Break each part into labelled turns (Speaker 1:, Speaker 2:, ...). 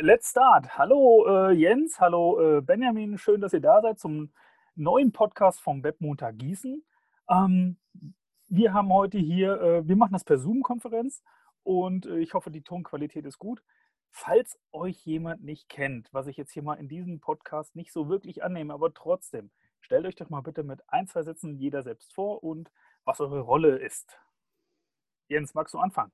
Speaker 1: Let's start. Hallo äh, Jens, hallo äh, Benjamin, schön, dass ihr da seid zum neuen Podcast vom Webmontag Gießen. Ähm, wir haben heute hier, äh, wir machen das per Zoom-Konferenz und äh, ich hoffe, die Tonqualität ist gut. Falls euch jemand nicht kennt, was ich jetzt hier mal in diesem Podcast nicht so wirklich annehme, aber trotzdem, stellt euch doch mal bitte mit ein, zwei Sätzen jeder selbst vor und was eure Rolle ist. Jens, magst du anfangen?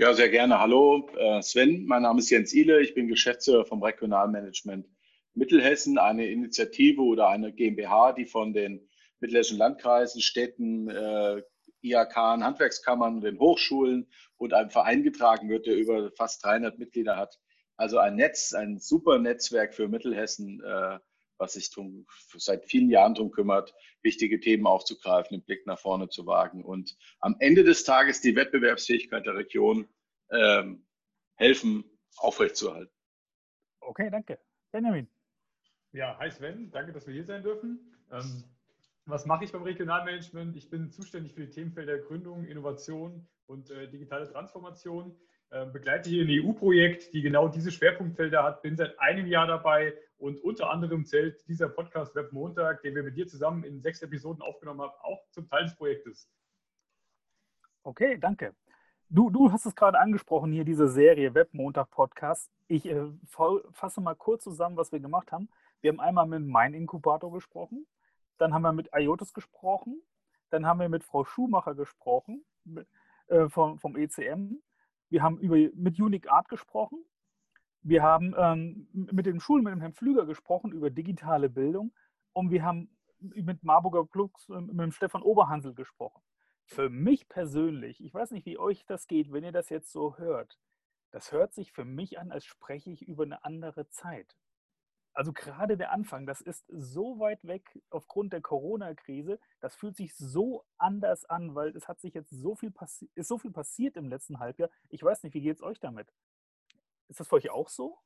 Speaker 2: Ja, sehr gerne. Hallo, äh, Sven. Mein Name ist Jens Ihle. Ich bin Geschäftsführer vom Regionalmanagement Mittelhessen, eine Initiative oder eine GmbH, die von den mittelhessischen Landkreisen, Städten, äh, IHK, Handwerkskammern den Hochschulen und einem Verein getragen wird, der über fast 300 Mitglieder hat. Also ein Netz, ein super Netzwerk für Mittelhessen, äh, was sich drum, seit vielen Jahren darum kümmert, wichtige Themen aufzugreifen, den Blick nach vorne zu wagen und am Ende des Tages die Wettbewerbsfähigkeit der Region ähm, helfen, aufrechtzuerhalten.
Speaker 1: Okay, danke. Benjamin.
Speaker 3: Ja, hi Sven, danke, dass wir hier sein dürfen. Ähm, was mache ich beim Regionalmanagement? Ich bin zuständig für die Themenfelder Gründung, Innovation und äh, digitale Transformation. Äh, begleite hier ein EU-Projekt, die genau diese Schwerpunktfelder hat. Bin seit einem Jahr dabei und unter anderem zählt dieser Podcast Web Montag, den wir mit dir zusammen in sechs Episoden aufgenommen haben, auch zum Teil des Projektes.
Speaker 1: Okay, danke. Du, du hast es gerade angesprochen, hier diese Serie Web Montag Podcast. Ich äh, fasse mal kurz zusammen, was wir gemacht haben. Wir haben einmal mit Mein Inkubator gesprochen, dann haben wir mit IOTIS gesprochen, dann haben wir mit Frau Schumacher gesprochen äh, vom, vom ECM. Wir haben über, mit Unique Art gesprochen. Wir haben ähm, mit den Schulen, mit dem Herrn Flüger gesprochen über digitale Bildung. Und wir haben mit Marburger Klux, äh, mit dem Stefan Oberhansel gesprochen. Für mich persönlich, ich weiß nicht, wie euch das geht, wenn ihr das jetzt so hört, das hört sich für mich an, als spreche ich über eine andere Zeit. Also gerade der Anfang, das ist so weit weg aufgrund der Corona-Krise. Das fühlt sich so anders an, weil es hat sich jetzt so viel ist so viel passiert im letzten Halbjahr. Ich weiß nicht, wie geht es euch damit? Ist das für euch auch so?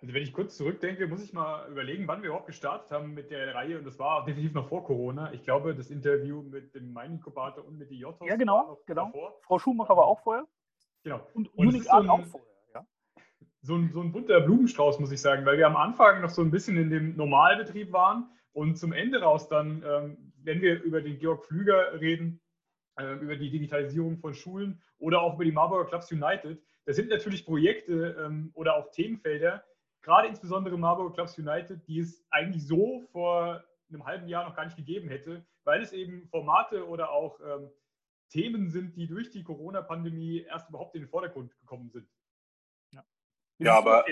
Speaker 3: Also wenn ich kurz zurückdenke, muss ich mal überlegen, wann wir überhaupt gestartet haben mit der Reihe. Und das war definitiv noch vor Corona. Ich glaube, das Interview mit dem Main-Inkubator und mit
Speaker 1: IOTOS. Ja, genau, genau. Davor. Frau Schumacher war auch vorher.
Speaker 3: Genau. Und, und Unique so auch vorher so ein, so ein bunter Blumenstrauß, muss ich sagen, weil wir am Anfang noch so ein bisschen in dem Normalbetrieb waren und zum Ende raus dann, ähm, wenn wir über den Georg Flüger reden, äh, über die Digitalisierung von Schulen oder auch über die Marburger Clubs United, das sind natürlich Projekte ähm, oder auch Themenfelder, gerade insbesondere Marburger Clubs United, die es eigentlich so vor einem halben Jahr noch gar nicht gegeben hätte, weil es eben Formate oder auch ähm, Themen sind, die durch die Corona-Pandemie erst überhaupt in den Vordergrund gekommen sind.
Speaker 2: Ja, aber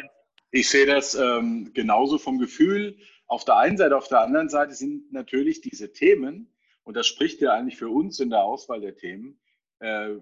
Speaker 2: ich sehe das ähm, genauso vom Gefühl. Auf der einen Seite, auf der anderen Seite sind natürlich diese Themen, und das spricht ja eigentlich für uns in der Auswahl der Themen, äh,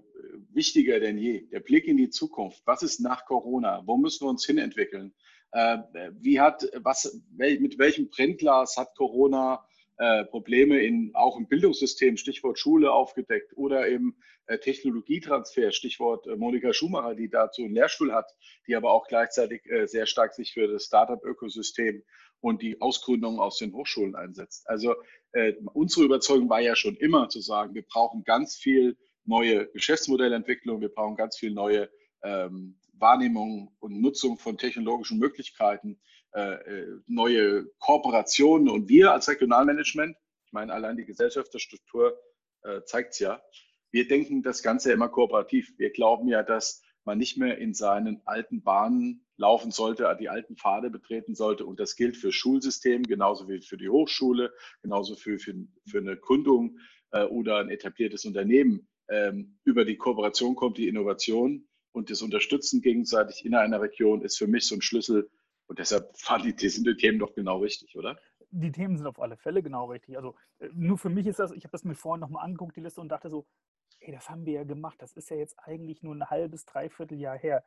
Speaker 2: wichtiger denn je. Der Blick in die Zukunft. Was ist nach Corona? Wo müssen wir uns hinentwickeln? Äh, wie hat, was, mit welchem Brennglas hat Corona äh, Probleme in, auch im Bildungssystem, Stichwort Schule aufgedeckt oder eben äh, Technologietransfer, Stichwort äh, Monika Schumacher, die dazu einen Lehrstuhl hat, die aber auch gleichzeitig äh, sehr stark sich für das Startup-Ökosystem und die Ausgründung aus den Hochschulen einsetzt. Also äh, unsere Überzeugung war ja schon immer zu sagen, wir brauchen ganz viel neue Geschäftsmodellentwicklung, wir brauchen ganz viel neue ähm, Wahrnehmung und Nutzung von technologischen Möglichkeiten, äh, äh, neue Kooperationen. Und wir als Regionalmanagement, ich meine, allein die Gesellschafterstruktur äh, zeigt es ja, wir denken das Ganze immer kooperativ. Wir glauben ja, dass man nicht mehr in seinen alten Bahnen laufen sollte, die alten Pfade betreten sollte. Und das gilt für Schulsystem, genauso wie für die Hochschule, genauso für, für, für eine Gründung äh, oder ein etabliertes Unternehmen. Ähm, über die Kooperation kommt die Innovation und das Unterstützen gegenseitig in einer Region ist für mich so ein Schlüssel. Und deshalb fand die sind die Themen doch genau richtig, oder?
Speaker 1: Die Themen sind auf alle Fälle genau richtig. Also äh, nur für mich ist das, ich habe das mir vorhin nochmal angeguckt, die Liste, und dachte so, ey, das haben wir ja gemacht. Das ist ja jetzt eigentlich nur ein halbes, dreiviertel Jahr her.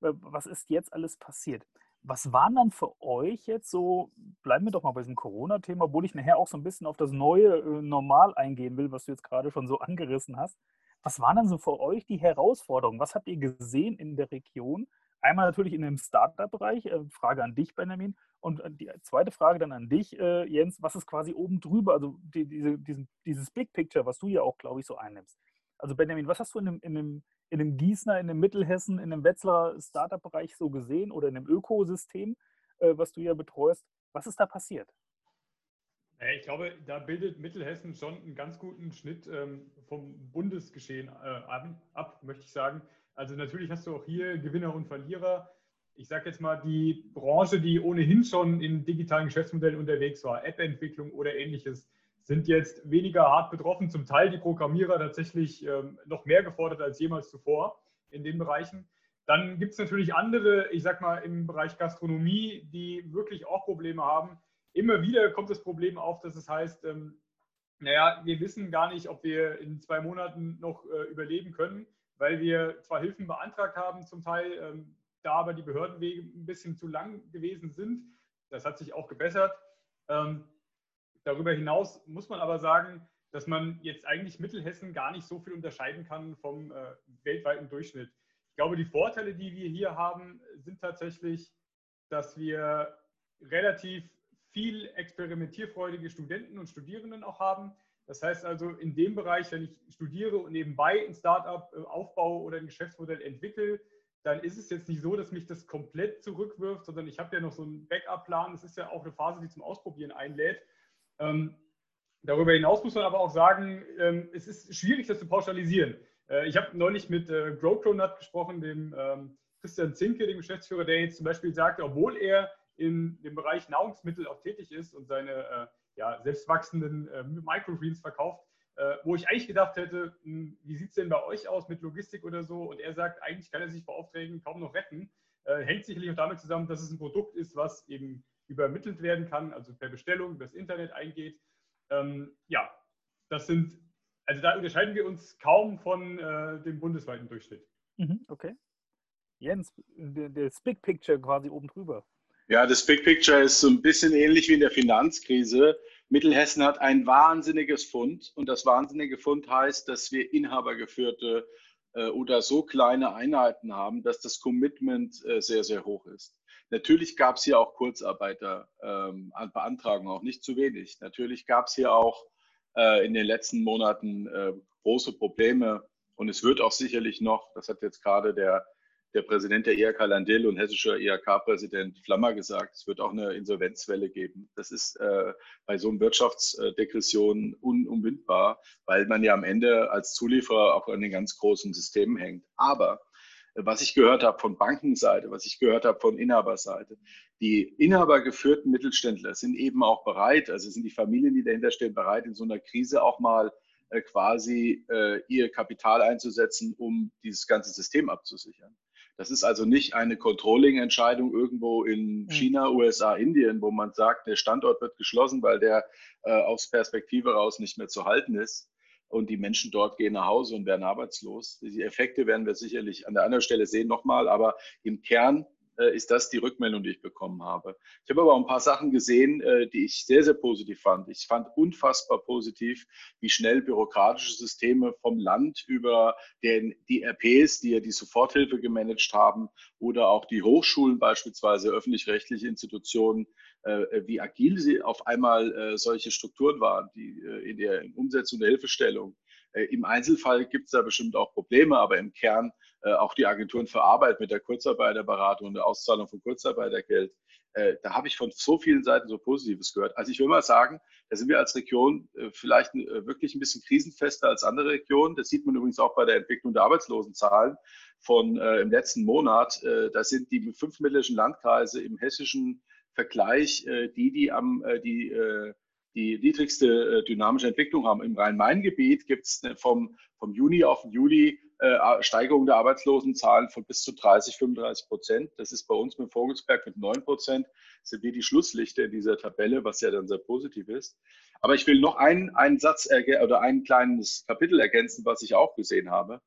Speaker 1: Was ist jetzt alles passiert? Was waren dann für euch jetzt so, bleiben wir doch mal bei diesem Corona-Thema, obwohl ich nachher auch so ein bisschen auf das neue äh, Normal eingehen will, was du jetzt gerade schon so angerissen hast. Was waren dann so für euch die Herausforderungen? Was habt ihr gesehen in der Region? Einmal natürlich in dem Startup-Bereich, äh, Frage an dich, Benjamin. Und äh, die zweite Frage dann an dich, äh, Jens, was ist quasi oben drüber, also die, diese, diesen, dieses Big Picture, was du ja auch, glaube ich, so einnimmst. Also Benjamin, was hast du in dem, in dem, in dem Gießener, in dem Mittelhessen, in dem Wetzlarer Startup-Bereich so gesehen oder in dem Ökosystem, was du ja betreust? Was ist da passiert?
Speaker 3: Ich glaube, da bildet Mittelhessen schon einen ganz guten Schnitt ähm, vom Bundesgeschehen äh, ab, möchte ich sagen. Also natürlich hast du auch hier Gewinner und Verlierer. Ich sage jetzt mal, die Branche, die ohnehin schon in digitalen Geschäftsmodellen unterwegs war, App-Entwicklung oder ähnliches, sind jetzt weniger hart betroffen. Zum Teil die Programmierer tatsächlich ähm, noch mehr gefordert als jemals zuvor in den Bereichen. Dann gibt es natürlich andere, ich sag mal, im Bereich Gastronomie, die wirklich auch Probleme haben. Immer wieder kommt das Problem auf, dass es heißt, ähm, naja, wir wissen gar nicht, ob wir in zwei Monaten noch äh, überleben können, weil wir zwar Hilfen beantragt haben, zum Teil, ähm, da aber die Behördenwege ein bisschen zu lang gewesen sind. Das hat sich auch gebessert. Ähm, Darüber hinaus muss man aber sagen, dass man jetzt eigentlich Mittelhessen gar nicht so viel unterscheiden kann vom äh, weltweiten Durchschnitt. Ich glaube, die Vorteile, die wir hier haben, sind tatsächlich, dass wir relativ viel experimentierfreudige Studenten und Studierenden auch haben. Das heißt also, in dem Bereich, wenn ich studiere und nebenbei ein Startup äh, aufbaue oder ein Geschäftsmodell entwickle, dann ist es jetzt nicht so, dass mich das komplett zurückwirft, sondern ich habe ja noch so einen Backup-Plan. Das ist ja auch eine Phase, die zum Ausprobieren einlädt. Ähm, darüber hinaus muss man aber auch sagen, ähm, es ist schwierig, das zu pauschalisieren. Äh, ich habe neulich mit äh, GrowCronut gesprochen, dem ähm, Christian Zinke, dem Geschäftsführer, der jetzt zum Beispiel sagt, obwohl er in dem Bereich Nahrungsmittel auch tätig ist und seine äh, ja, selbstwachsenden äh, Microgreens verkauft, äh, wo ich eigentlich gedacht hätte, mh, hm, wie sieht es denn bei euch aus mit Logistik oder so? Und er sagt, eigentlich kann er sich vor Aufträgen kaum noch retten. Äh, hängt sicherlich auch damit zusammen, dass es ein Produkt ist, was eben übermittelt werden kann, also per Bestellung das Internet eingeht. Ähm, ja, das sind, also da unterscheiden wir uns kaum von äh, dem bundesweiten Durchschnitt.
Speaker 1: Mhm, okay. Jens, das Big Picture quasi oben drüber.
Speaker 2: Ja, das Big Picture ist so ein bisschen ähnlich wie in der Finanzkrise. Mittelhessen hat ein wahnsinniges Fund und das wahnsinnige Fund heißt, dass wir inhabergeführte äh, oder so kleine Einheiten haben, dass das Commitment äh, sehr, sehr hoch ist. Natürlich gab es hier auch Kurzarbeiterbeantragungen, ähm, auch nicht zu wenig. Natürlich gab es hier auch äh, in den letzten Monaten äh, große Probleme und es wird auch sicherlich noch, das hat jetzt gerade der, der Präsident der IHK Landil und hessischer IHK-Präsident Flammer gesagt, es wird auch eine Insolvenzwelle geben. Das ist äh, bei so einer Wirtschaftsdegression unumwindbar, weil man ja am Ende als Zulieferer auch an den ganz großen Systemen hängt. Aber was ich gehört habe von Bankenseite, was ich gehört habe von Inhaberseite. Die inhabergeführten Mittelständler sind eben auch bereit, also sind die Familien, die dahinter stehen, bereit, in so einer Krise auch mal äh, quasi äh, ihr Kapital einzusetzen, um dieses ganze System abzusichern. Das ist also nicht eine Controlling-Entscheidung irgendwo in hm. China, USA, Indien, wo man sagt, der Standort wird geschlossen, weil der äh, aus Perspektive raus nicht mehr zu halten ist, und die Menschen dort gehen nach Hause und werden arbeitslos. Die Effekte werden wir sicherlich an der anderen Stelle sehen nochmal, aber im Kern ist das die Rückmeldung, die ich bekommen habe. Ich habe aber auch ein paar Sachen gesehen, äh, die ich sehr, sehr positiv fand. Ich fand unfassbar positiv, wie schnell bürokratische Systeme vom Land über den, die RPs, die ja die Soforthilfe gemanagt haben, oder auch die Hochschulen beispielsweise, öffentlich-rechtliche Institutionen, äh, wie agil sie auf einmal solche Strukturen waren, die in der Umsetzung der Hilfestellung. Im Einzelfall gibt es da bestimmt auch Probleme, aber im Kern äh, auch die Agenturen für Arbeit mit der Kurzarbeiterberatung und der Auszahlung von Kurzarbeitergeld. Äh, da habe ich von so vielen Seiten so Positives gehört. Also ich will mal sagen, da sind wir als Region äh, vielleicht wirklich ein bisschen krisenfester als andere Regionen. Das sieht man übrigens auch bei der Entwicklung der Arbeitslosenzahlen von äh, im letzten Monat. Äh, da sind die fünf mittleren Landkreise im hessischen Vergleich äh, die, die am die die niedrigste dynamische Entwicklung haben. Im Rhein-Main-Gebiet gibt es vom, vom Juni auf den Juli äh, Steigerung der Arbeitslosenzahlen von bis zu 30, 35 Prozent. Das ist bei uns mit Vogelsberg mit 9 Prozent, sind wir die Schlusslichter in dieser Tabelle, was ja dann sehr positiv ist. Aber ich will noch einen, einen Satz oder ein kleines Kapitel ergänzen, was ich auch gesehen habe.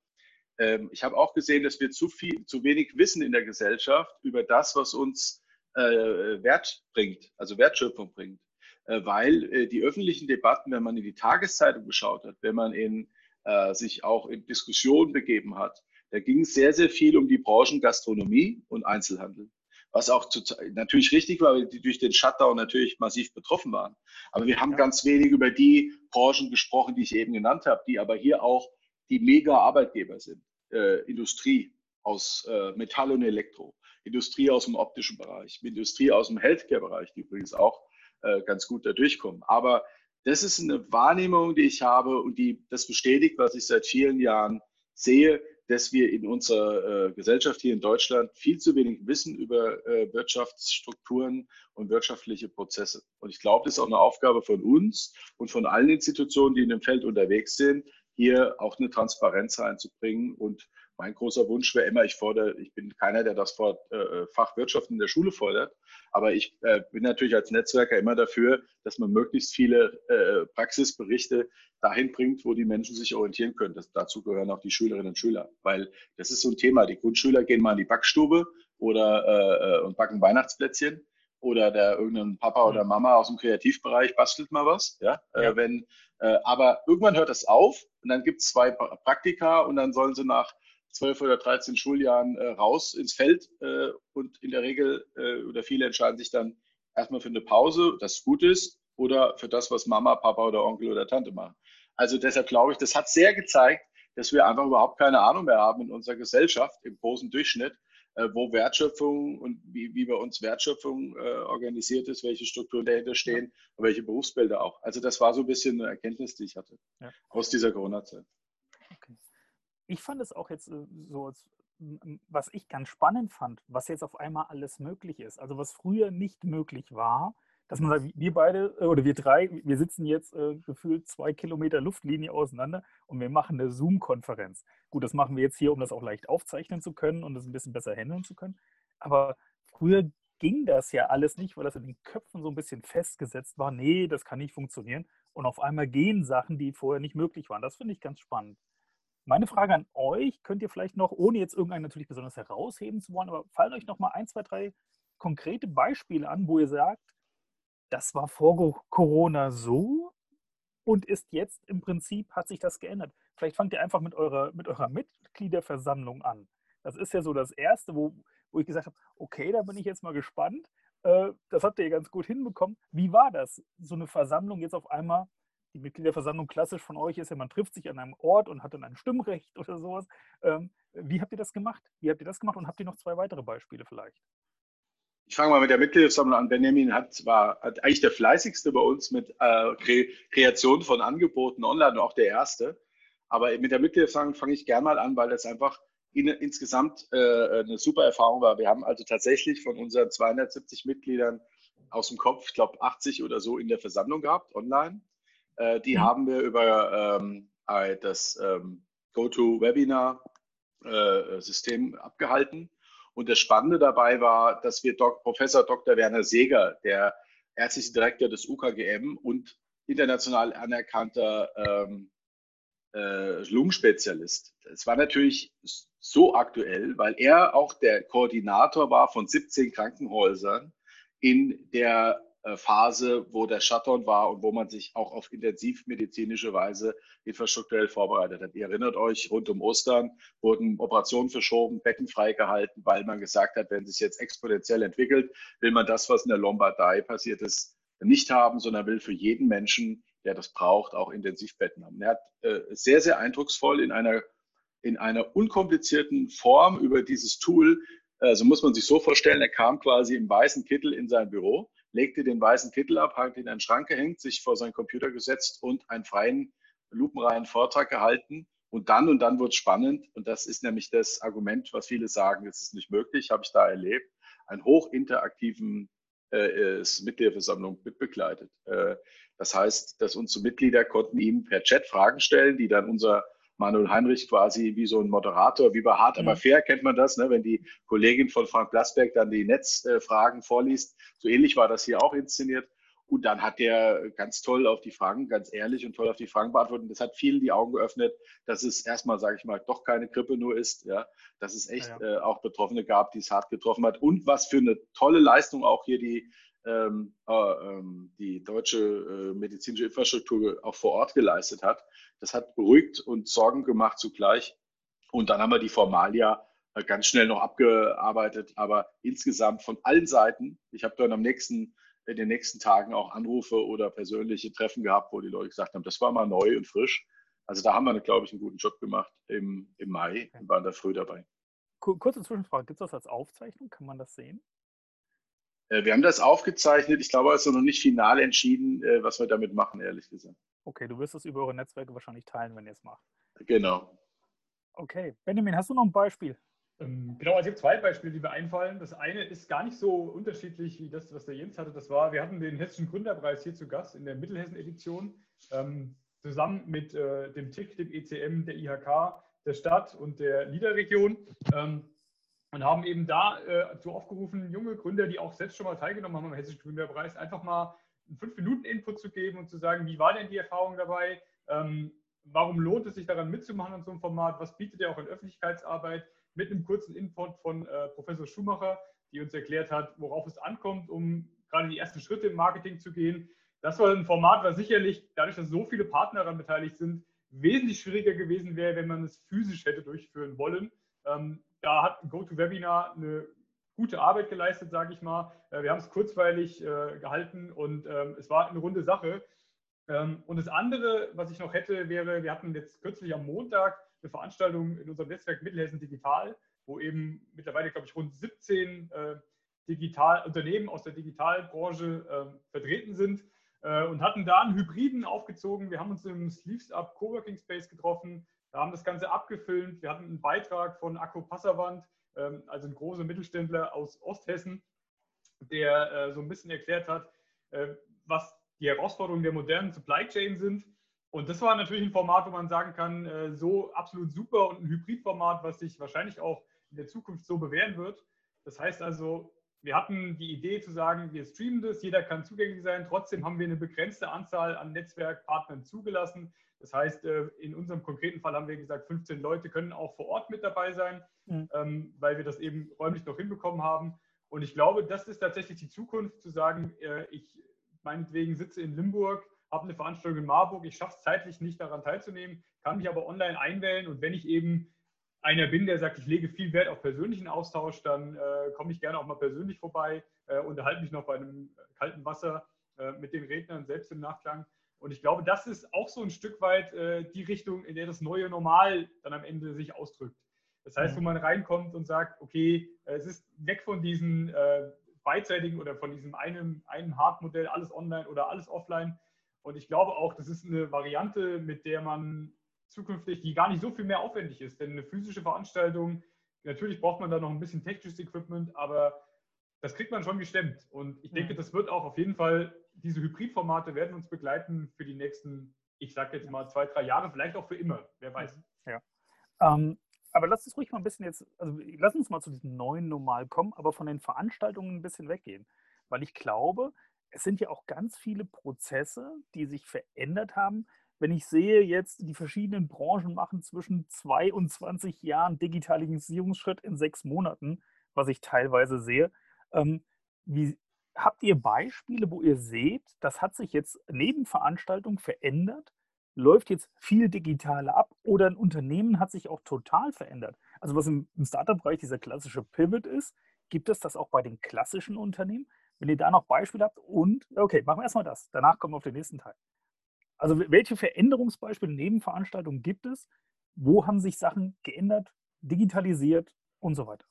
Speaker 2: Ähm, ich habe auch gesehen, dass wir zu viel, zu wenig wissen in der Gesellschaft über das, was uns äh, Wert bringt, also Wertschöpfung bringt. Äh, weil äh, die öffentlichen Debatten, wenn man in die Tageszeitung geschaut hat, wenn man in äh, sich auch in Diskussionen begeben hat. Da ging es sehr, sehr viel um die Branchen Gastronomie und Einzelhandel. Was auch zu, natürlich richtig war, weil die durch den Shutdown natürlich massiv betroffen waren. Aber wir haben ja. ganz wenig über die Branchen gesprochen, die ich eben genannt habe, die aber hier auch die mega Arbeitgeber sind. Äh, Industrie aus äh, Metall und Elektro, Industrie aus dem optischen Bereich, Industrie aus dem Healthcare-Bereich, die übrigens auch äh, ganz gut da durchkommen. Aber das ist eine Wahrnehmung, die ich habe und die das bestätigt, was ich seit vielen Jahren sehe, dass wir in unserer äh, Gesellschaft hier in Deutschland viel zu wenig wissen über äh, Wirtschaftsstrukturen und wirtschaftliche Prozesse. Und ich glaube, das ist auch eine Aufgabe von uns und von allen Institutionen, die in dem Feld unterwegs sind, hier auch eine Transparenz reinzubringen und mein großer Wunsch wäre immer, ich fordere, ich bin keiner, der das vor äh, Fachwirtschaft in der Schule fordert, aber ich äh, bin natürlich als Netzwerker immer dafür, dass man möglichst viele äh, Praxisberichte dahin bringt, wo die Menschen sich orientieren können. Das, dazu gehören auch die Schülerinnen und Schüler, weil das ist so ein Thema. Die Grundschüler gehen mal in die Backstube oder äh, äh, und backen Weihnachtsplätzchen oder der irgendein Papa oder Mama aus dem Kreativbereich bastelt mal was. Ja, äh, ja. Äh, wenn, äh, aber irgendwann hört das auf und dann gibt es zwei Praktika und dann sollen sie nach zwölf oder 13 Schuljahren äh, raus ins Feld äh, und in der Regel äh, oder viele entscheiden sich dann erstmal für eine Pause, das gut ist, oder für das, was Mama, Papa oder Onkel oder Tante machen. Also deshalb glaube ich, das hat sehr gezeigt, dass wir einfach überhaupt keine Ahnung mehr haben in unserer Gesellschaft im großen Durchschnitt, äh, wo Wertschöpfung und wie, wie bei uns Wertschöpfung äh, organisiert ist, welche Strukturen dahinter stehen und welche Berufsbilder auch. Also das war so ein bisschen eine Erkenntnis, die ich hatte ja. aus dieser Corona-Zeit
Speaker 1: ich fand es auch jetzt äh, so, was ich ganz spannend fand, was jetzt auf einmal alles möglich ist. Also was früher nicht möglich war, dass man sagt, wir beide äh, oder wir drei, wir sitzen jetzt äh, gefühlt zwei Kilometer Luftlinie auseinander und wir machen eine Zoom-Konferenz. Gut, das machen wir jetzt hier, um das auch leicht aufzeichnen zu können und das ein bisschen besser handeln zu können. Aber früher ging das ja alles nicht, weil das in den Köpfen so ein bisschen festgesetzt war. Nee, das kann nicht funktionieren. Und auf einmal gehen Sachen, die vorher nicht möglich waren. Das finde ich ganz spannend. Meine Frage an euch, könnt ihr vielleicht noch, ohne jetzt irgendeinen natürlich besonders herausheben zu wollen, aber fallen euch noch mal ein, zwei, drei konkrete Beispiele an, wo ihr sagt, das war vor Corona so und ist jetzt im Prinzip, hat sich das geändert. Vielleicht fangt ihr einfach mit eurer, mit eurer Mitgliederversammlung an. Das ist ja so das Erste, wo, wo ich gesagt habe, okay, da bin ich jetzt mal gespannt. Äh, das habt ihr ganz gut hinbekommen. Wie war das, so eine Versammlung jetzt auf einmal die Mitgliederversammlung klassisch von euch ist ja, man trifft sich an einem Ort und hat dann ein Stimmrecht oder sowas. Ähm, wie habt ihr das gemacht? Wie habt ihr das gemacht und habt ihr noch zwei weitere Beispiele vielleicht?
Speaker 2: Ich fange mal mit der Mitgliederversammlung an. Benjamin hat, war hat eigentlich der fleißigste bei uns mit äh, Kre Kreation von Angeboten online und auch der erste. Aber mit der Mitgliederversammlung fange ich gerne mal an, weil das einfach in, insgesamt äh, eine super Erfahrung war. Wir haben also tatsächlich von unseren 270 Mitgliedern aus dem Kopf, ich glaube 80 oder so in der Versammlung gehabt, online. Äh, die mhm. haben wir über ähm, das ähm, GoToWebinar-System äh, abgehalten. Und das Spannende dabei war, dass wir Dok Professor Dr. Werner Seeger, der ärztliche Direktor des UKGM und international anerkannter ähm, äh, Lungenspezialist. Es war natürlich so aktuell, weil er auch der Koordinator war von 17 Krankenhäusern in der äh, Phase, wo der Shutdown war und wo man sich auch auf intensivmedizinische Weise infrastrukturell vorbereitet hat. Ihr erinnert euch, rund um Ostern wurden Operationen verschoben, Betten freigehalten, weil man gesagt hat, wenn es sich jetzt exponentiell entwickelt, will man das, was in der Lombardei passiert ist, nicht haben, sondern will für jeden Menschen, der das braucht, auch Intensivbetten haben. Er hat äh, sehr, sehr eindrucksvoll in einer, in einer unkomplizierten Form über dieses Tool, also muss man sich so vorstellen, er kam quasi im weißen Kittel in sein Büro legte den weißen Kittel ab, hat ihn in einen Schrank gehängt, sich vor seinen Computer gesetzt und einen freien, lupenreinen Vortrag gehalten. Und dann und dann es spannend. Und das ist nämlich das Argument, was viele sagen, es ist nicht möglich, habe ich da erlebt, einen hochinteraktiven äh, Mitgliederversammlung mitbegleitet. Äh, das heißt, dass unsere Mitglieder konnten ihm per Chat Fragen stellen, die dann unser Manuel Heinrich quasi wie so ein Moderator, wie bei Hart aber fair kennt man das, ne? wenn die Kollegin von Frank Blasberg dann die Netzfragen vorliest. So ähnlich war das hier auch inszeniert. Und dann hat der ganz toll auf die Fragen, ganz ehrlich und toll auf die Fragen beantwortet. Und das hat vielen die Augen geöffnet, dass es erstmal, sage ich mal, doch keine Grippe nur ist, ja, dass es echt ja, ja. Äh, auch Betroffene gab, die es hart getroffen hat. Und was für eine tolle Leistung auch hier die ähm, äh, ähm, die deutsche äh, medizinische Infrastruktur auch vor Ort geleistet hat. Das hat beruhigt und Sorgen gemacht zugleich. Und dann haben wir die Formalia äh, ganz schnell noch abgearbeitet. Aber insgesamt von allen Seiten, ich habe dann am nächsten, in den nächsten Tagen auch Anrufe oder persönliche Treffen gehabt, wo die Leute gesagt haben, das war mal neu und frisch. Also da haben wir, glaube ich, einen guten Job gemacht im, im Mai und waren da früh dabei.
Speaker 1: Kurze Zwischenfrage, gibt es das als Aufzeichnung? Kann man das sehen?
Speaker 2: Äh, wir haben das aufgezeichnet. Ich glaube, es ist noch nicht final entschieden, äh, was wir damit machen, ehrlich gesagt.
Speaker 1: Okay, du wirst es über eure Netzwerke wahrscheinlich teilen, wenn ihr es macht.
Speaker 2: Genau.
Speaker 1: Okay. Benjamin, hast du noch ein Beispiel?
Speaker 3: Ähm, genau, also ich habe zwei Beispiele, die mir einfallen. Das eine ist gar nicht so unterschiedlich wie das, was der Jens hatte. Das war, wir hatten den Hessischen Gründerpreis hier zu Gast in der Mittelhessen-Edition, ähm, zusammen mit äh, dem TIC, dem ECM, der IHK, der Stadt und der Niederregion. Ähm, und haben eben da äh, aufgerufen, junge Gründer, die auch selbst schon mal teilgenommen haben am Hessischen Gründerpreis, einfach mal einen 5-Minuten-Input zu geben und zu sagen, wie war denn die Erfahrung dabei? Ähm, warum lohnt es sich daran mitzumachen an so einem Format? Was bietet er auch in Öffentlichkeitsarbeit? Mit einem kurzen Input von äh, Professor Schumacher, die uns erklärt hat, worauf es ankommt, um gerade die ersten Schritte im Marketing zu gehen. Das war ein Format, was sicherlich, dadurch, dass so viele Partner daran beteiligt sind, wesentlich schwieriger gewesen wäre, wenn man es physisch hätte durchführen wollen. Ähm, da hat GoToWebinar eine gute Arbeit geleistet, sage ich mal. Äh, wir haben es kurzweilig äh, gehalten und ähm, es war eine runde Sache. Ähm, und das andere, was ich noch hätte, wäre, wir hatten jetzt kürzlich am Montag eine Veranstaltung in unserem Netzwerk Mittelhessen Digital, wo eben mittlerweile, glaube ich, rund 17 äh, Digital Unternehmen aus der Digitalbranche äh, vertreten sind und hatten da einen Hybriden aufgezogen. Wir haben uns im Sleeves Up Coworking Space getroffen, da haben das Ganze abgefilmt. Wir hatten einen Beitrag von Akku Passavant, ähm, also ein großer Mittelständler aus Osthessen, der äh, so ein bisschen erklärt hat, äh, was die Herausforderungen der modernen Supply Chain sind und das war natürlich ein Format, wo man sagen kann, äh, so absolut super und ein Hybridformat, was sich wahrscheinlich auch in der Zukunft so bewähren wird. Das heißt also, wir hatten die Idee zu sagen, wir streamen das, jeder kann zugänglich sein. Trotzdem haben wir eine begrenzte Anzahl an Netzwerkpartnern zugelassen. Das heißt, äh, in unserem konkreten Fall haben wir gesagt, 15 Leute können auch vor Ort mit dabei sein, mhm. Ähm, weil wir das eben räumlich noch hinbekommen haben. Und ich glaube, das ist tatsächlich die Zukunft, zu sagen, äh, ich meinetwegen sitze in Limburg, habe eine Veranstaltung in Marburg, ich schaffe es zeitlich nicht daran teilzunehmen, kann mich aber online einwählen und wenn ich eben einer bin, der sagt, ich lege viel Wert auf persönlichen Austausch, dann äh, komme ich gerne auch mal persönlich vorbei, äh, unterhalte mich noch bei einem kalten Wasser äh, mit den Rednern selbst im Nachklang. Und ich glaube, das ist auch so ein Stück weit äh, die Richtung, in der das neue Normal dann am Ende sich ausdrückt. Das heißt, wo mhm. man reinkommt und sagt, okay, äh, es ist weg von diesen äh, beidseitigen oder von diesem einen, einen Hard-Modell, alles online oder alles offline, und ich glaube auch, das ist eine Variante, mit der man zukünftig, die gar nicht so viel mehr aufwendig ist. Denn eine physische Veranstaltung, natürlich braucht man da noch ein bisschen technisches Equipment, aber das kriegt man schon gestemmt. Und ich denke, das wird auch auf jeden Fall, diese Hybridformate werden uns begleiten für die nächsten, ich sage jetzt mal zwei, drei Jahre, vielleicht auch für immer, wer weiß.
Speaker 1: Ja. Ähm, aber lass uns ruhig mal ein bisschen jetzt, also lass uns mal zu diesem neuen Normal kommen, aber von den Veranstaltungen ein bisschen weggehen. Weil ich glaube, es sind ja auch ganz viele Prozesse, die sich verändert haben. Wenn ich sehe jetzt, die verschiedenen Branchen machen zwischen 22 Jahren Digitalisierungsschritt in sechs Monaten, was ich teilweise sehe. Ähm, wie, habt ihr Beispiele, wo ihr seht, das hat sich jetzt neben Veranstaltungen verändert? Läuft jetzt viel digitaler ab oder ein Unternehmen hat sich auch total verändert? Also was im, im Startup-Bereich dieser klassische Pivot ist, gibt es das auch bei den klassischen Unternehmen? Wenn ihr da noch Beispiele habt und, okay, machen wir erstmal das. Danach kommen wir auf den nächsten Teil. Also welche Veränderungsbeispiele neben Veranstaltungen gibt es? Wo haben sich Sachen geändert, digitalisiert und so weiter?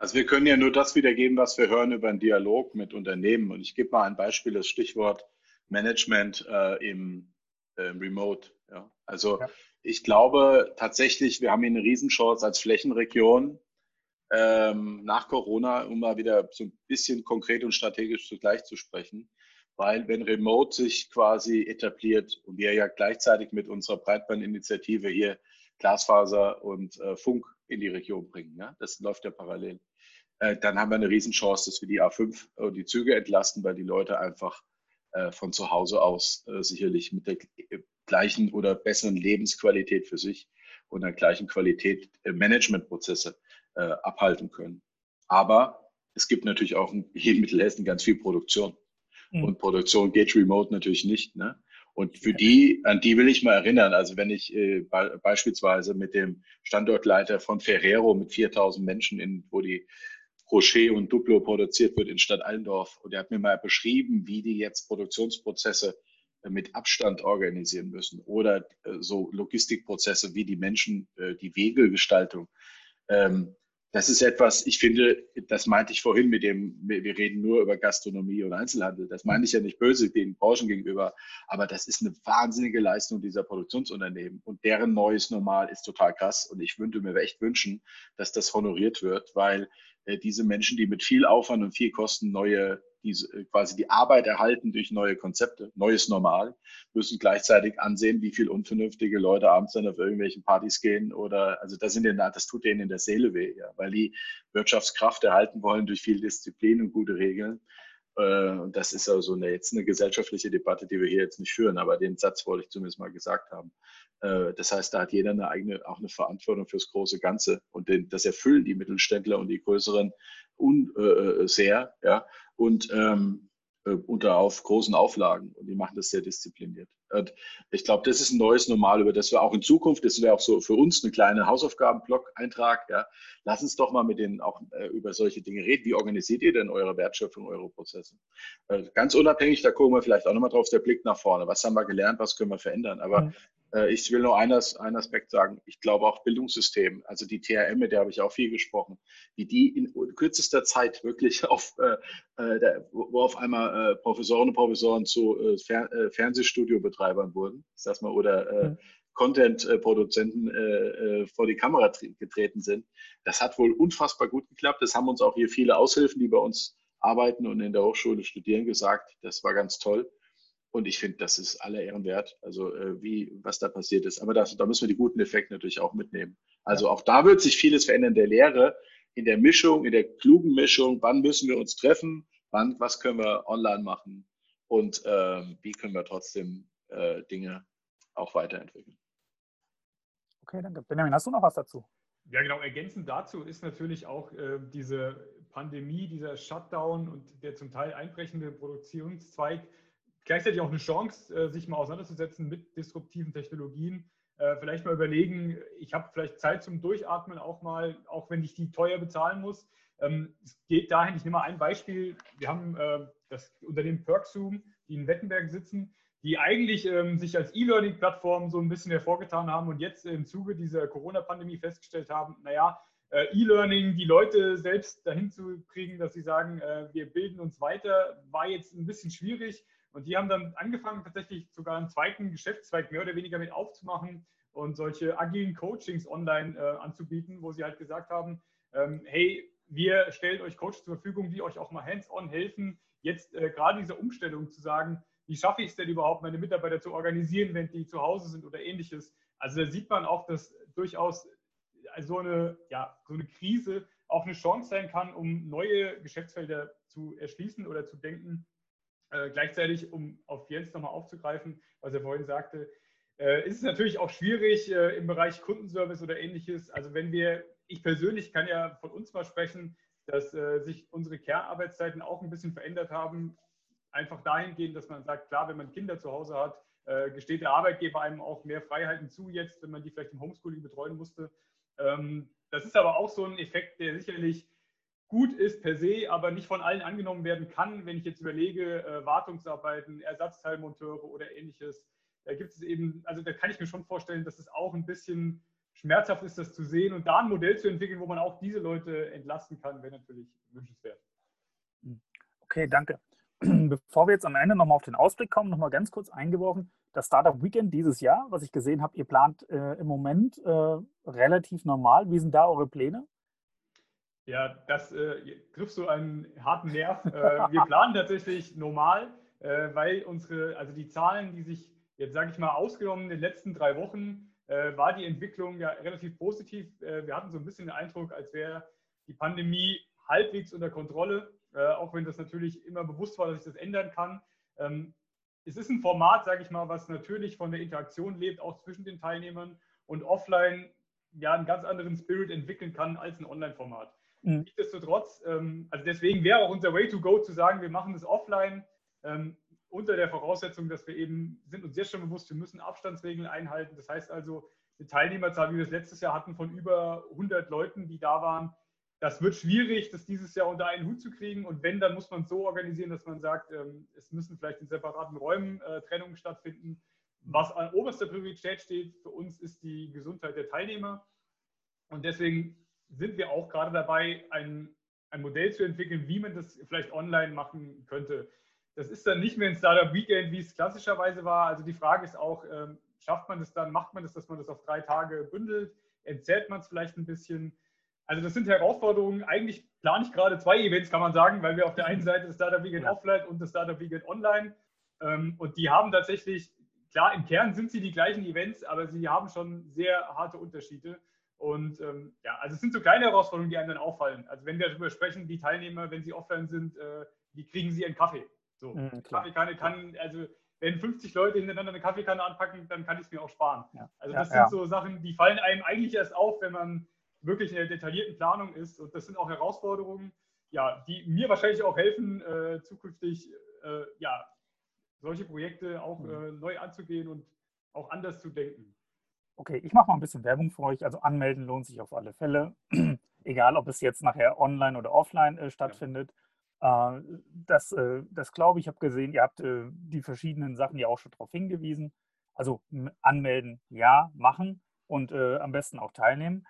Speaker 2: Also wir können ja nur das wiedergeben, was wir hören über einen Dialog mit Unternehmen. Und ich gebe mal ein Beispiel, das Stichwort Management äh, im, äh, Remote. Ja. Also ja. ich glaube tatsächlich, wir haben hier eine Riesenchance als Flächenregion, ähm, nach Corona, um mal wieder so ein bisschen konkret und strategisch zugleich zu sprechen. Weil wenn Remote sich quasi etabliert und wir ja gleichzeitig mit unserer Breitbandinitiative hier Glasfaser und äh, Funk in die Region bringen, ja? das läuft ja parallel, dann haben wir eine Riesenchance, dass wir die A5 und die Züge entlasten, weil die Leute einfach äh, von zu Hause aus äh, sicherlich mit der gleichen oder besseren Lebensqualität für sich und der gleichen Qualität äh, Managementprozesse äh, abhalten können. Aber es gibt natürlich auch hier in Mittelhessen ganz viel Produktion. Mhm. Und Produktion geht remote natürlich nicht. Ne? Und für die, an die will ich mal erinnern, also wenn ich äh, be beispielsweise mit dem Standortleiter von Ferrero mit 4000 Menschen, in, wo die Rocher und Duplo produziert wird in Stadt Allendorf, und er hat mir mal beschrieben, wie die jetzt Produktionsprozesse mit Abstand organisieren müssen oder so Logistikprozesse wie die Menschen, die Wegegestaltung. Ähm, das ist etwas, ich finde, das meinte ich vorhin mit dem, wir reden nur über Gastronomie und Einzelhandel. Das meine ich ja nicht böse den Branchen gegenüber, aber das ist eine wahnsinnige Leistung dieser Produktionsunternehmen und deren neues Normal ist total krass und ich würde mir echt wünschen, dass das honoriert wird, weil äh, diese Menschen, die mit viel Aufwand und viel Kosten neue die äh, quasi die Arbeit erhalten durch neue Konzepte, neues Normal, müssen gleichzeitig ansehen, wie viel unvernünftige Leute abends dann auf irgendwelchen Partys gehen oder, also das, sind denen, das tut denen in der Seele weh, ja, weil die Wirtschaftskraft erhalten wollen durch viel Disziplin und gute Regeln. Äh, und das ist also eine, jetzt eine gesellschaftliche Debatte, die wir hier jetzt nicht führen, aber den Satz wollte ich zumindest mal gesagt haben. Äh, das heißt, da hat jeder eine eigene, auch eine Verantwortung fürs große Ganze. Und den, das erfüllen die Mittelständler und die größeren un, äh, sehr. Ja und ähm, äh, unter auf großen Auflagen und die machen das sehr diszipliniert. Und ich glaube, das ist ein neues Normal, über das wir auch in Zukunft, das wäre auch so für uns eine kleine Hausaufgabenblock-Eintrag. Ja. Lass uns doch mal mit denen auch äh, über solche Dinge reden. Wie organisiert ihr denn eure Wertschöpfung, eure Prozesse? Äh, ganz unabhängig, da gucken wir vielleicht auch nochmal drauf, der Blick nach vorne. Was haben wir gelernt, was können wir verändern? Aber mhm. Äh, ich will nur einen, einen Aspekt sagen. Ich glaube auch Bildungssystem, also die THM, mit der habe ich auch viel gesprochen, wie die in kürzester Zeit wirklich auf, äh, äh wo auf einmal äh, Professoren und Professoren zu äh, Fer äh, Fernsehstudiobetreibern wurden, ich sag's mal, oder mhm. Content-Produzenten vor die Kamera getreten sind. Das hat wohl unfassbar gut geklappt. Das haben uns auch hier viele Aushilfen, die bei uns arbeiten und in der Hochschule studieren, gesagt. Das war ganz toll. Und ich finde, das ist aller Ehren wert, also äh, wie, was da passiert ist. Aber das, da müssen wir die guten Effekte natürlich auch mitnehmen. Also ja. auch da wird sich vieles verändern in der Lehre, in der Mischung, in der klugen Mischung. Wann müssen wir uns treffen? Wann, was können wir online machen? Und äh, wie können wir trotzdem äh, Dinge auch weiterentwickeln?
Speaker 1: Okay, danke. Benjamin, hast du noch was dazu?
Speaker 3: Ja, genau. Ergänzend dazu ist natürlich auch äh, diese Pandemie, dieser Shutdown und der zum Teil einbrechende Produktionszweig gleichzeitig auch eine Chance, äh, sich mal auseinanderzusetzen mit disruptiven Technologien. Äh, vielleicht mal überlegen, ich habe vielleicht Zeit zum Durchatmen auch mal, auch wenn ich die teuer bezahlen muss. Ähm, es geht dahin, ich nehme mal ein Beispiel. Wir haben äh, das Unternehmen Perkzoom, die in Wettenberg sitzen, die eigentlich ähm, sich als E-Learning-Plattform so ein bisschen hervorgetan haben und jetzt im Zuge dieser Corona-Pandemie festgestellt haben, naja, E-Learning, die Leute selbst dahin zu kriegen, dass sie sagen, wir bilden uns weiter, war jetzt ein bisschen schwierig. Und die haben dann angefangen, tatsächlich sogar einen zweiten Geschäftszweig mehr oder weniger mit aufzumachen und solche agilen Coachings online äh, anzubieten, wo sie halt gesagt haben, ähm, hey, wir stellen euch Coaches zur Verfügung, die euch auch mal hands-on helfen, jetzt äh, gerade diese Umstellung zu sagen, wie schaffe ich es denn überhaupt, meine Mitarbeiter zu organisieren, wenn die zu Hause sind oder ähnliches. Also da sieht man auch, dass durchaus so eine, ja, so eine Krise auch eine Chance sein kann, um neue Geschäftsfelder zu erschließen oder zu denken, äh, gleichzeitig, um auf Jens nochmal aufzugreifen, was er vorhin sagte, äh, ist es natürlich auch schwierig äh, im Bereich Kundenservice oder ähnliches. Also wenn wir, ich persönlich kann ja von uns mal sprechen, dass äh, sich unsere Kernarbeitszeiten auch ein bisschen verändert haben. Einfach dahingehend, dass man sagt, klar, wenn man Kinder zu Hause hat, äh, gesteht der Arbeitgeber einem auch mehr Freiheiten zu jetzt, wenn man die vielleicht im Homeschooling betreuen musste. Ähm, das ist aber auch so ein Effekt, der sicherlich gut ist per se, aber nicht von allen angenommen werden kann. Wenn ich jetzt überlege, äh, Wartungsarbeiten, Ersatzteilmonteure oder ähnliches, da gibt es eben, also da kann ich mir schon vorstellen, dass es auch ein bisschen schmerzhaft ist, das zu sehen und da ein Modell zu entwickeln, wo man auch diese Leute entlasten kann, wäre natürlich wünschenswert.
Speaker 1: Okay, danke. Bevor wir jetzt am Ende nochmal auf den Ausblick kommen, nochmal ganz kurz eingeworfen, das Startup Weekend dieses Jahr, was ich gesehen habe, ihr plant äh, im Moment äh, relativ normal. Wie sind da eure Pläne?
Speaker 3: Ja, das äh, trifft so einen harten Nerv. Äh, wir planen tatsächlich normal, äh, weil unsere, also die Zahlen, die sich jetzt sage ich mal ausgenommen in den letzten drei Wochen, äh, war die Entwicklung ja relativ positiv. Äh, wir hatten so ein bisschen den Eindruck, als wäre die Pandemie halbwegs unter Kontrolle, äh, auch wenn das natürlich immer bewusst war, dass sich das ändern kann. Ähm, es ist ein Format, sage ich mal, was natürlich von der Interaktion lebt, auch zwischen den Teilnehmern und offline ja einen ganz anderen Spirit entwickeln kann als ein Online-Format. Mhm. Nichtsdestotrotz, ähm, also deswegen wäre auch unser Way to go zu sagen, wir machen das offline ähm, unter der Voraussetzung, dass wir eben, sind uns jetzt schon bewusst, wir müssen Abstandsregeln einhalten. Das heißt also, eine Teilnehmerzahl, wie wir es letztes Jahr hatten, von über 100 Leuten, die da waren, das wird schwierig, das dieses Jahr unter einen Hut zu kriegen. Und wenn, dann muss man es so organisieren, dass man sagt, ähm, es müssen vielleicht in separaten Räumen äh, Trennungen stattfinden. Was an oberster Priorität steht für uns, ist die Gesundheit der Teilnehmer. Und deswegen sind wir auch gerade dabei, ein, ein Modell zu entwickeln, wie man das vielleicht online machen könnte. Das ist dann nicht mehr ein Startup Weekend, wie es klassischerweise war. Also die Frage ist auch, ähm, schafft man das dann, macht man das, dass man das auf drei Tage bündelt, entzählt man es vielleicht ein bisschen. Also das sind Herausforderungen. Eigentlich plane ich gerade zwei Events, kann man sagen, weil wir auf der einen Seite das Startup Weekend ja. Offline und das Startup Weekend Online ähm, und die haben tatsächlich, klar, im Kern sind sie die gleichen Events, aber sie haben schon sehr harte Unterschiede. Und ähm, ja, also es sind so kleine Herausforderungen, die einem dann auffallen. Also wenn wir darüber sprechen, die Teilnehmer, wenn sie offline sind, äh, wie kriegen sie einen Kaffee? So, mhm, Kaffeekanne kann, also wenn 50 Leute hintereinander eine Kaffeekanne anpacken, dann kann ich es mir auch sparen. Ja. Also das ja, sind ja. so Sachen, die fallen einem eigentlich erst auf, wenn man wirklich in der detaillierten Planung ist. Und das sind auch Herausforderungen, ja, die mir wahrscheinlich auch helfen, äh, zukünftig äh, ja, solche Projekte auch mhm. äh, neu anzugehen und auch anders zu denken.
Speaker 1: Okay, ich mache mal ein bisschen Werbung für euch. Also anmelden lohnt sich auf alle Fälle. Egal, ob es jetzt nachher online oder offline äh, stattfindet. Ja. Äh, das, äh, das glaube ich, habe gesehen, ihr habt äh, die verschiedenen Sachen ja auch schon darauf hingewiesen. Also anmelden, ja, machen und äh, am besten auch teilnehmen.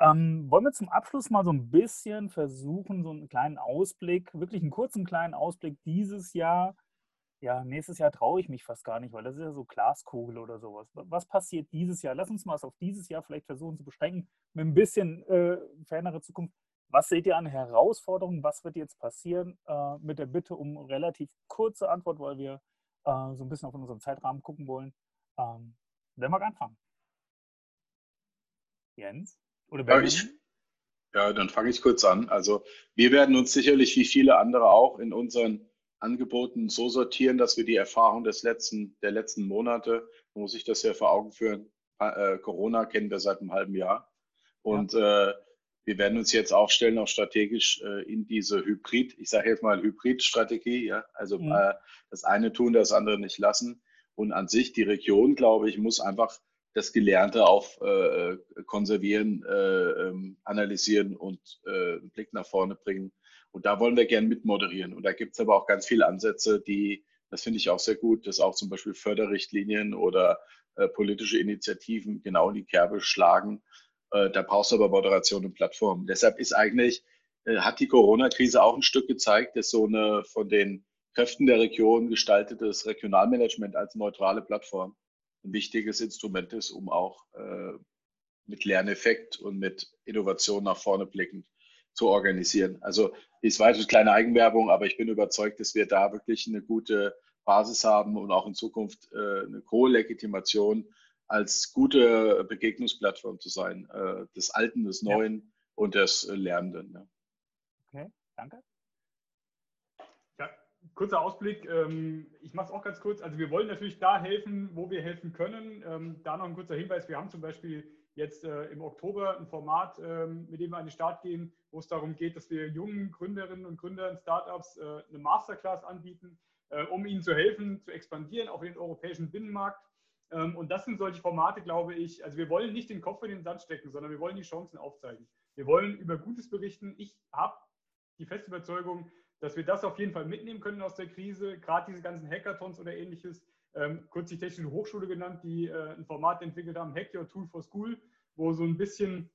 Speaker 1: Ähm, wollen wir zum Abschluss mal so ein bisschen versuchen, so einen kleinen Ausblick, wirklich einen kurzen kleinen Ausblick dieses Jahr ja, nächstes Jahr traue ich mich fast gar nicht, weil das ist ja so Glaskugel oder sowas. Was passiert dieses Jahr? Lass uns mal es auf dieses Jahr vielleicht versuchen zu beschränken, mit ein bisschen äh, fernere Zukunft. Was seht ihr an Herausforderungen? Was wird jetzt passieren? Äh, mit der Bitte um relativ kurze Antwort, weil wir äh, so ein bisschen auf unseren Zeitrahmen gucken wollen. Ähm, wer mag anfangen? Jens?
Speaker 2: Oder ja, ich, ja, dann fange ich kurz an. Also wir werden uns sicherlich wie viele andere auch in unseren Angeboten so sortieren, dass wir die Erfahrung des letzten, der letzten Monate, muss ich das ja vor Augen führen, äh, Corona kennen wir seit einem halben Jahr. Und ja. äh, wir werden uns jetzt aufstellen, auch strategisch äh, in diese Hybrid, ich sage jetzt mal Hybrid-Strategie, ja, also mhm. äh, das eine tun, das andere nicht lassen. Und an sich die Region, glaube ich, muss einfach das Gelernte auf äh, konservieren, äh, ähm, analysieren und einen Blick nach vorne bringen und da wollen wir gern mitmoderieren. Und da gibt es aber auch ganz viele Ansätze, die, das finde ich auch sehr gut, dass auch zum Beispiel Förderrichtlinien oder äh, politische Initiativen genau in die Kerbe schlagen. Äh, da brauchst du aber Moderation und Plattformen. Deshalb ist eigentlich, äh, hat die Corona-Krise auch ein Stück gezeigt, dass so eine von den Kräften der Region gestaltetes Regionalmanagement als neutrale Plattform ein wichtiges Instrument ist, um auch äh, mit Lerneffekt und mit Innovation nach vorne blickend zu organisieren. Also ist weiter kleine Eigenwerbung, aber ich bin überzeugt, dass wir da wirklich eine gute Basis haben und auch in Zukunft äh, eine hohe Legitimation als gute Begegnungsplattform zu sein, äh, des Alten, des Neuen ja. und des Lernenden. Ja.
Speaker 3: Okay, danke. Ja, kurzer Ausblick. Ähm, ich mache es auch ganz kurz. Also wir wollen natürlich da helfen, wo wir helfen können. Ähm, da noch ein kurzer Hinweis. Wir haben zum Beispiel jetzt äh, im Oktober ein Format, ähm, mit dem wir an den Start gehen, wo es darum geht, dass wir jungen Gründerinnen und Gründern, Startups äh, eine Masterclass anbieten, äh, um ihnen zu helfen, zu expandieren auf den europäischen Binnenmarkt. Ähm, und das sind solche Formate, glaube ich. Also wir wollen nicht den Kopf in den Sand stecken, sondern wir wollen die Chancen aufzeigen. Wir wollen über Gutes berichten. Ich habe die feste Überzeugung, dass wir das auf jeden Fall mitnehmen können aus der Krise, gerade diese ganzen Hackathons oder ähnliches ähm, kurz die Technische Hochschule genannt, die äh, ein Format entwickelt haben, Hack Your Tool for School, wo so ein bisschen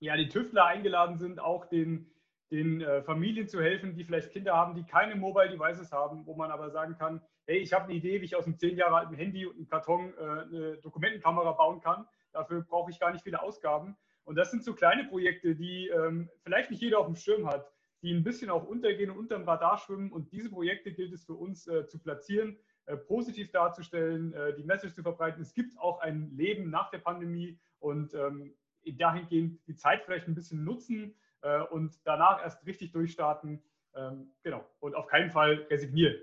Speaker 3: ja, die Tüftler eingeladen sind, auch den, den äh, Familien zu helfen, die vielleicht Kinder haben, die keine Mobile Devices haben, wo man aber sagen kann, hey, ich habe eine Idee, wie ich aus einem zehn Jahre alten Handy und einem Karton äh, eine Dokumentenkamera bauen kann. Dafür brauche ich gar nicht viele Ausgaben. Und das sind so kleine Projekte, die ähm, vielleicht nicht jeder auf dem Schirm hat, die ein bisschen auch untergehen und unterm Radar schwimmen. Und diese Projekte gilt es für uns äh, zu platzieren äh, positiv darzustellen, äh, die Message zu verbreiten. Es gibt auch ein Leben nach der Pandemie und ähm, dahingehend die Zeit vielleicht ein bisschen nutzen äh, und danach erst richtig durchstarten. Ähm, genau. Und auf keinen Fall resignieren.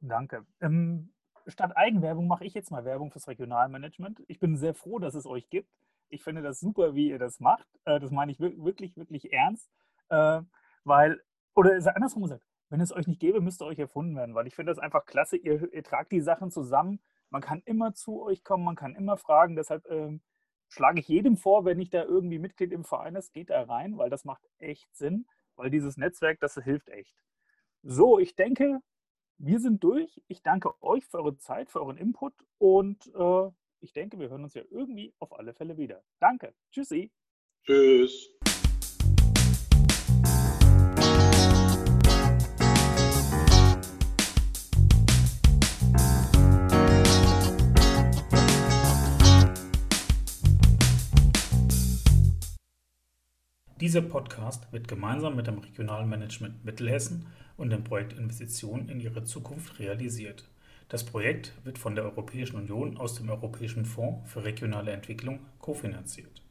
Speaker 1: Danke. Ähm, statt Eigenwerbung mache ich jetzt mal Werbung fürs Regionalmanagement. Ich bin sehr froh, dass es euch gibt. Ich finde das super, wie ihr das macht. Äh, das meine ich wirklich, wirklich ernst. Äh, weil, oder andersrum gesagt, wenn es euch nicht gäbe, müsste euch erfunden werden, weil ich finde das einfach klasse. Ihr, ihr, tragt die Sachen zusammen. Man kann immer zu euch kommen, man kann immer fragen. Deshalb ähm, schlage ich jedem vor, wenn ich da irgendwie Mitglied im Verein ist, geht da rein, weil das macht echt Sinn, weil dieses Netzwerk, das hilft echt. So, ich denke, wir sind durch. Ich danke euch für eure Zeit, für euren Input und äh, ich denke, wir hören uns ja irgendwie auf alle Fälle wieder. Danke. Tschüssi.
Speaker 2: Tschüss.
Speaker 1: Dieser Podcast wird gemeinsam mit dem Regionalmanagement Mittelhessen und dem Projekt Investitionen in ihre Zukunft realisiert. Das Projekt wird von der Europäischen Union aus dem Europäischen Fonds für regionale Entwicklung kofinanziert